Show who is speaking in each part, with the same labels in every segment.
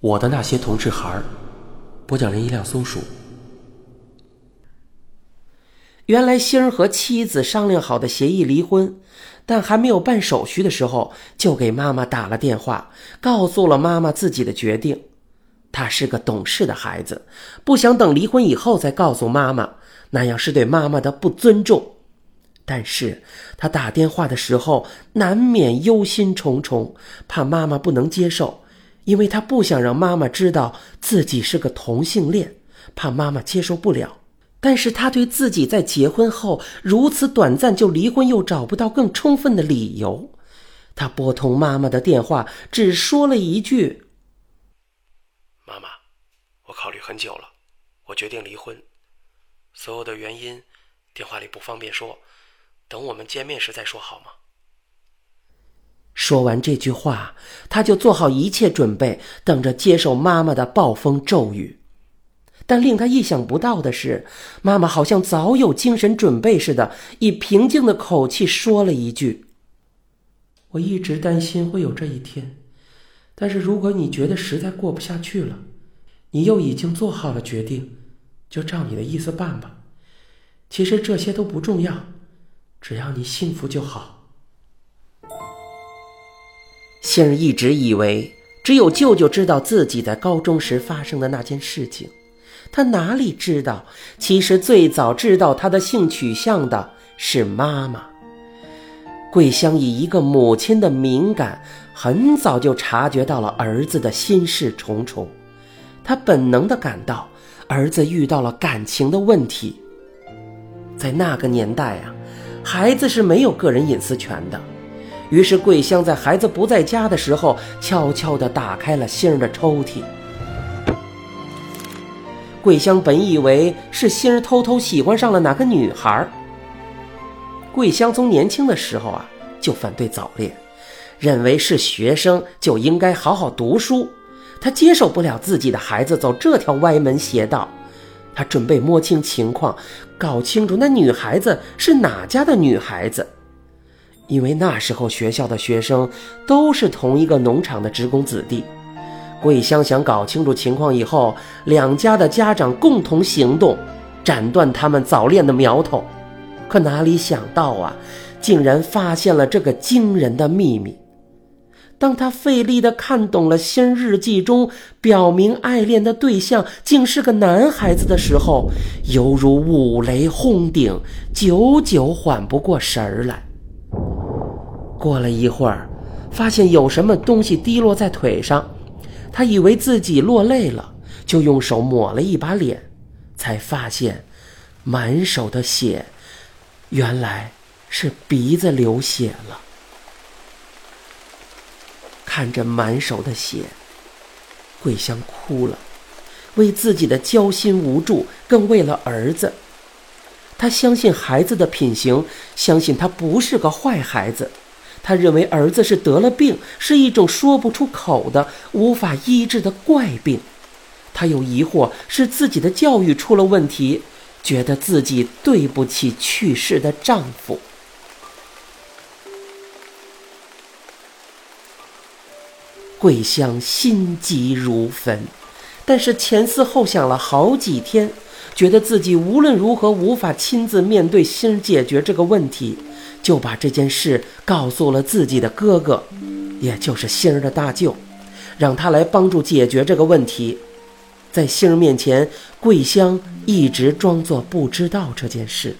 Speaker 1: 我的那些同志孩儿，播讲人一辆松鼠。
Speaker 2: 原来星儿和妻子商量好的协议离婚，但还没有办手续的时候，就给妈妈打了电话，告诉了妈妈自己的决定。他是个懂事的孩子，不想等离婚以后再告诉妈妈，那样是对妈妈的不尊重。但是他打电话的时候，难免忧心忡忡，怕妈妈不能接受。因为他不想让妈妈知道自己是个同性恋，怕妈妈接受不了。但是他对自己在结婚后如此短暂就离婚又找不到更充分的理由，他拨通妈妈的电话，只说了一句：“
Speaker 1: 妈妈，我考虑很久了，我决定离婚。所有的原因，电话里不方便说，等我们见面时再说好吗？”
Speaker 2: 说完这句话，他就做好一切准备，等着接受妈妈的暴风骤雨。但令他意想不到的是，妈妈好像早有精神准备似的，以平静的口气说了一句：“我一直担心会有这一天，但是如果你觉得实在过不下去了，你又已经做好了决定，就照你的意思办吧。其实这些都不重要，只要你幸福就好。”杏儿一直以为只有舅舅知道自己在高中时发生的那件事情，他哪里知道，其实最早知道他的性取向的是妈妈。桂香以一个母亲的敏感，很早就察觉到了儿子的心事重重，他本能地感到儿子遇到了感情的问题。在那个年代啊，孩子是没有个人隐私权的。于是，桂香在孩子不在家的时候，悄悄地打开了星儿的抽屉。桂香本以为是星儿偷偷喜欢上了哪个女孩。桂香从年轻的时候啊就反对早恋，认为是学生就应该好好读书。她接受不了自己的孩子走这条歪门邪道。她准备摸清情况，搞清楚那女孩子是哪家的女孩子。因为那时候学校的学生都是同一个农场的职工子弟，桂香想搞清楚情况以后，两家的家长共同行动，斩断他们早恋的苗头。可哪里想到啊，竟然发现了这个惊人的秘密。当他费力地看懂了新日记中表明爱恋的对象竟是个男孩子的时候，犹如五雷轰顶，久久缓不过神儿来。过了一会儿，发现有什么东西滴落在腿上，他以为自己落泪了，就用手抹了一把脸，才发现满手的血，原来是鼻子流血了。看着满手的血，桂香哭了，为自己的焦心无助，更为了儿子。他相信孩子的品行，相信他不是个坏孩子。他认为儿子是得了病，是一种说不出口的、无法医治的怪病。他有疑惑，是自己的教育出了问题，觉得自己对不起去世的丈夫。桂香心急如焚，但是前思后想了好几天，觉得自己无论如何无法亲自面对心解决这个问题。就把这件事告诉了自己的哥哥，也就是星儿的大舅，让他来帮助解决这个问题。在星儿面前，桂香一直装作不知道这件事。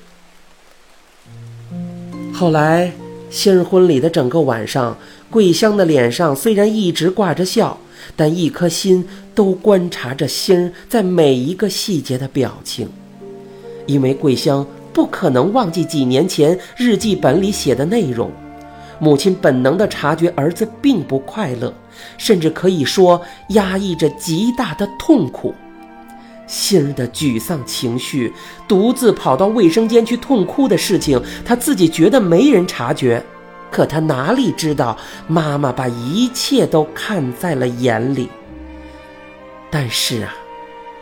Speaker 2: 后来，星儿婚礼的整个晚上，桂香的脸上虽然一直挂着笑，但一颗心都观察着星儿在每一个细节的表情，因为桂香。不可能忘记几年前日记本里写的内容。母亲本能地察觉儿子并不快乐，甚至可以说压抑着极大的痛苦。心儿的沮丧情绪，独自跑到卫生间去痛哭的事情，他自己觉得没人察觉，可他哪里知道妈妈把一切都看在了眼里。但是啊。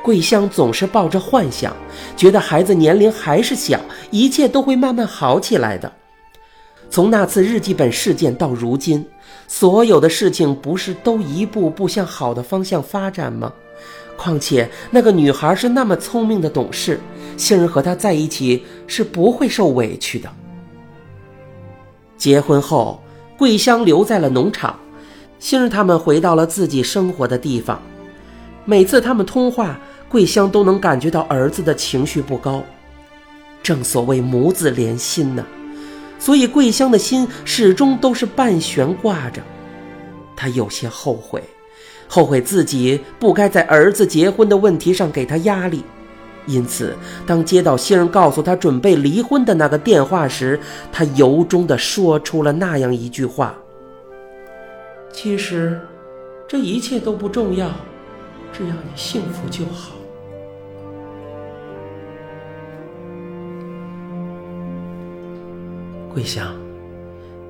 Speaker 2: 桂香总是抱着幻想，觉得孩子年龄还是小，一切都会慢慢好起来的。从那次日记本事件到如今，所有的事情不是都一步步向好的方向发展吗？况且那个女孩是那么聪明的懂事，杏儿和她在一起是不会受委屈的。结婚后，桂香留在了农场，杏儿他们回到了自己生活的地方。每次他们通话，桂香都能感觉到儿子的情绪不高。正所谓母子连心呢，所以桂香的心始终都是半悬挂着。她有些后悔。后悔自己不该在儿子结婚的问题上给他压力，因此，当接到星儿告诉他准备离婚的那个电话时，他由衷地说出了那样一句话：“其实，这一切都不重要，只要你幸福就好。”桂香，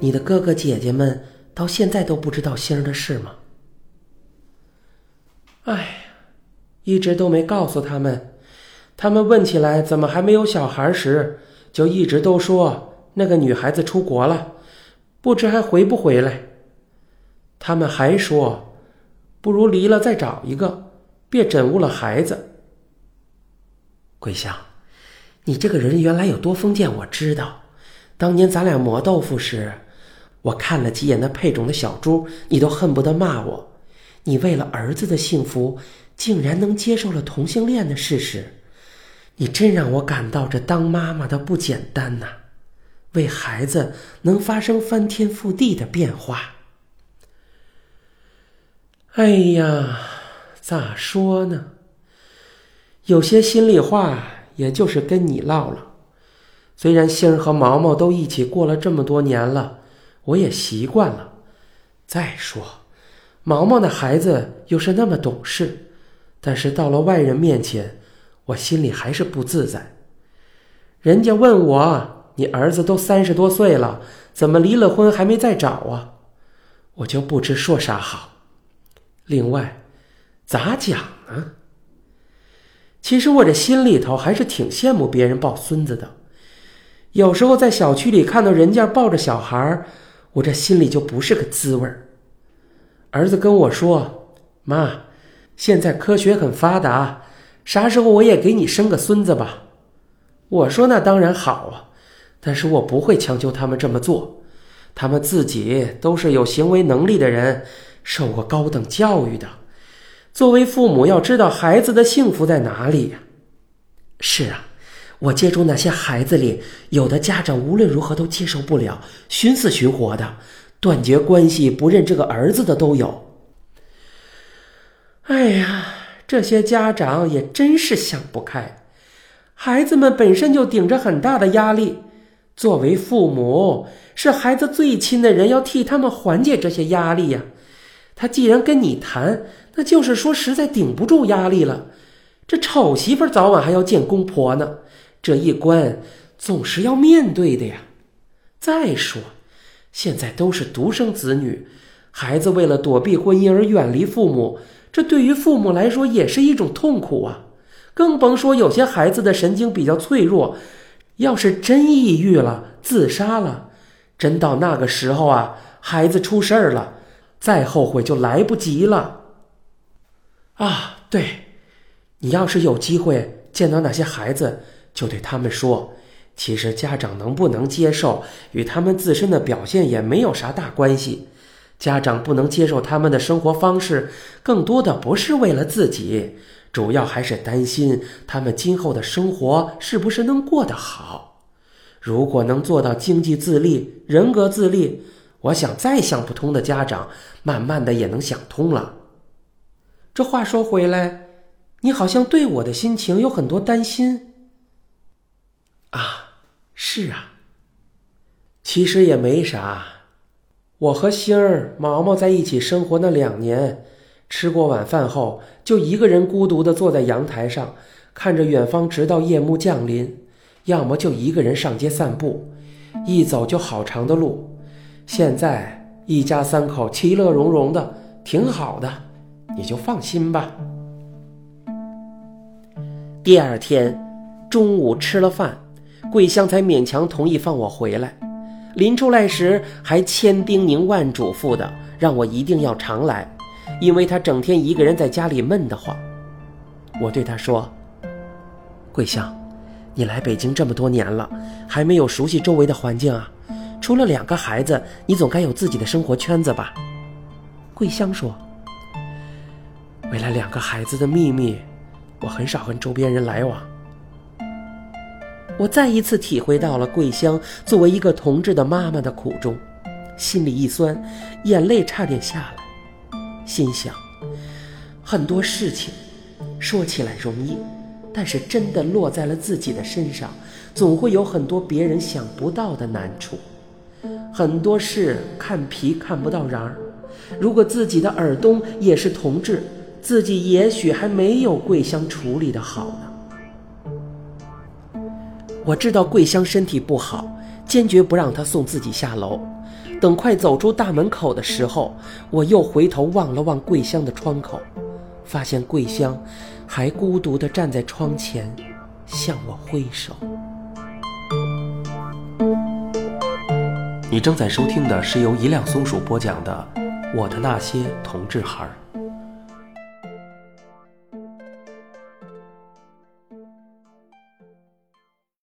Speaker 2: 你的哥哥姐姐们到现在都不知道星儿的事吗？哎呀，一直都没告诉他们。他们问起来怎么还没有小孩时，就一直都说那个女孩子出国了，不知还回不回来。他们还说，不如离了再找一个，别枕误了孩子。桂香，你这个人原来有多封建，我知道。当年咱俩磨豆腐时，我看了几眼那配种的小猪，你都恨不得骂我。你为了儿子的幸福，竟然能接受了同性恋的事实，你真让我感到这当妈妈的不简单呐！为孩子能发生翻天覆地的变化。哎呀，咋说呢？有些心里话，也就是跟你唠唠。虽然星儿和毛毛都一起过了这么多年了，我也习惯了。再说。毛毛那孩子又是那么懂事，但是到了外人面前，我心里还是不自在。人家问我：“你儿子都三十多岁了，怎么离了婚还没再找啊？”我就不知说啥好。另外，咋讲呢？其实我这心里头还是挺羡慕别人抱孙子的。有时候在小区里看到人家抱着小孩，我这心里就不是个滋味儿。儿子跟我说：“妈，现在科学很发达，啥时候我也给你生个孙子吧？”我说：“那当然好啊，但是我不会强求他们这么做，他们自己都是有行为能力的人，受过高等教育的。作为父母，要知道孩子的幸福在哪里呀。”是啊，我接触那些孩子里，有的家长无论如何都接受不了，寻死寻活的。断绝关系、不认这个儿子的都有。哎呀，这些家长也真是想不开。孩子们本身就顶着很大的压力，作为父母，是孩子最亲的人，要替他们缓解这些压力呀。他既然跟你谈，那就是说实在顶不住压力了。这丑媳妇早晚还要见公婆呢，这一关总是要面对的呀。再说。现在都是独生子女，孩子为了躲避婚姻而远离父母，这对于父母来说也是一种痛苦啊！更甭说有些孩子的神经比较脆弱，要是真抑郁了、自杀了，真到那个时候啊，孩子出事儿了，再后悔就来不及了。啊，对，你要是有机会见到那些孩子，就对他们说。其实家长能不能接受，与他们自身的表现也没有啥大关系。家长不能接受他们的生活方式，更多的不是为了自己，主要还是担心他们今后的生活是不是能过得好。如果能做到经济自立、人格自立，我想再想不通的家长，慢慢的也能想通了。这话说回来，你好像对我的心情有很多担心啊。是啊，其实也没啥。我和星儿、毛毛在一起生活那两年，吃过晚饭后，就一个人孤独的坐在阳台上，看着远方，直到夜幕降临；要么就一个人上街散步，一走就好长的路。现在一家三口其乐融融的，挺好的，你就放心吧。第二天中午吃了饭。桂香才勉强同意放我回来，临出来时还千叮咛万嘱咐的，让我一定要常来，因为他整天一个人在家里闷得慌。我对他说：“桂香，你来北京这么多年了，还没有熟悉周围的环境啊？除了两个孩子，你总该有自己的生活圈子吧？”桂香说：“为了两个孩子的秘密，我很少跟周边人来往。”我再一次体会到了桂香作为一个同志的妈妈的苦衷，心里一酸，眼泪差点下来，心想：很多事情说起来容易，但是真的落在了自己的身上，总会有很多别人想不到的难处。很多事看皮看不到瓤儿，如果自己的耳东也是同志，自己也许还没有桂香处理的好呢。我知道桂香身体不好，坚决不让她送自己下楼。等快走出大门口的时候，我又回头望了望桂香的窗口，发现桂香还孤独地站在窗前，向我挥手。
Speaker 1: 你正在收听的是由一辆松鼠播讲的《我的那些同志孩儿》。